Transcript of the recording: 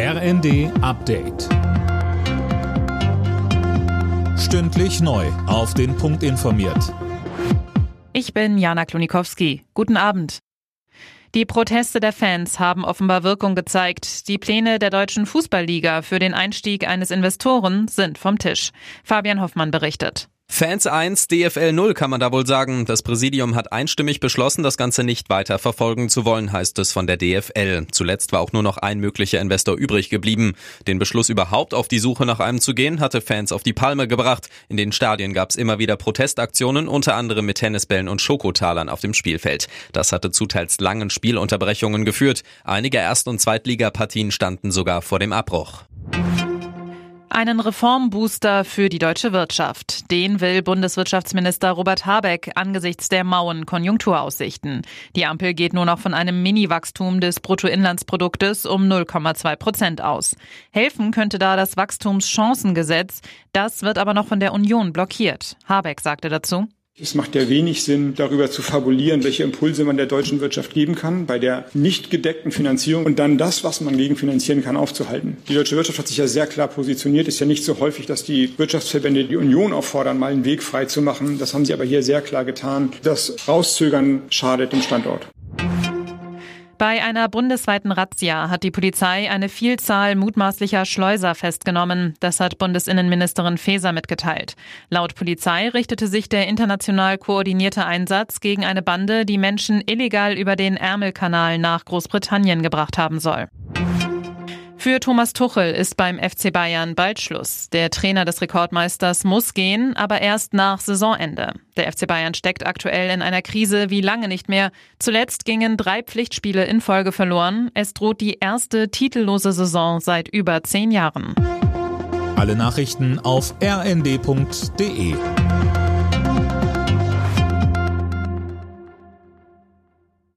RND Update. Stündlich neu. Auf den Punkt informiert. Ich bin Jana Klonikowski. Guten Abend. Die Proteste der Fans haben offenbar Wirkung gezeigt. Die Pläne der deutschen Fußballliga für den Einstieg eines Investoren sind vom Tisch. Fabian Hoffmann berichtet. Fans 1, DFL 0 kann man da wohl sagen. Das Präsidium hat einstimmig beschlossen, das Ganze nicht weiter verfolgen zu wollen, heißt es von der DFL. Zuletzt war auch nur noch ein möglicher Investor übrig geblieben. Den Beschluss überhaupt auf die Suche nach einem zu gehen, hatte Fans auf die Palme gebracht. In den Stadien gab es immer wieder Protestaktionen, unter anderem mit Tennisbällen und Schokotalern auf dem Spielfeld. Das hatte zu teils langen Spielunterbrechungen geführt. Einige Erst- und Zweitligapartien standen sogar vor dem Abbruch. Einen Reformbooster für die deutsche Wirtschaft. Den will Bundeswirtschaftsminister Robert Habeck angesichts der mauen Konjunkturaussichten. Die Ampel geht nur noch von einem Mini-Wachstum des Bruttoinlandsproduktes um 0,2 Prozent aus. Helfen könnte da das Wachstumschancengesetz. Das wird aber noch von der Union blockiert. Habeck sagte dazu. Es macht ja wenig Sinn, darüber zu fabulieren, welche Impulse man der deutschen Wirtschaft geben kann, bei der nicht gedeckten Finanzierung und dann das, was man gegenfinanzieren kann, aufzuhalten. Die deutsche Wirtschaft hat sich ja sehr klar positioniert. Ist ja nicht so häufig, dass die Wirtschaftsverbände die Union auffordern, mal einen Weg frei zu machen. Das haben sie aber hier sehr klar getan. Das Rauszögern schadet dem Standort. Bei einer bundesweiten Razzia hat die Polizei eine Vielzahl mutmaßlicher Schleuser festgenommen. Das hat Bundesinnenministerin Faeser mitgeteilt. Laut Polizei richtete sich der international koordinierte Einsatz gegen eine Bande, die Menschen illegal über den Ärmelkanal nach Großbritannien gebracht haben soll. Für Thomas Tuchel ist beim FC Bayern bald Schluss. Der Trainer des Rekordmeisters muss gehen, aber erst nach Saisonende. Der FC Bayern steckt aktuell in einer Krise wie lange nicht mehr. Zuletzt gingen drei Pflichtspiele in Folge verloren. Es droht die erste titellose Saison seit über zehn Jahren. Alle Nachrichten auf rnd.de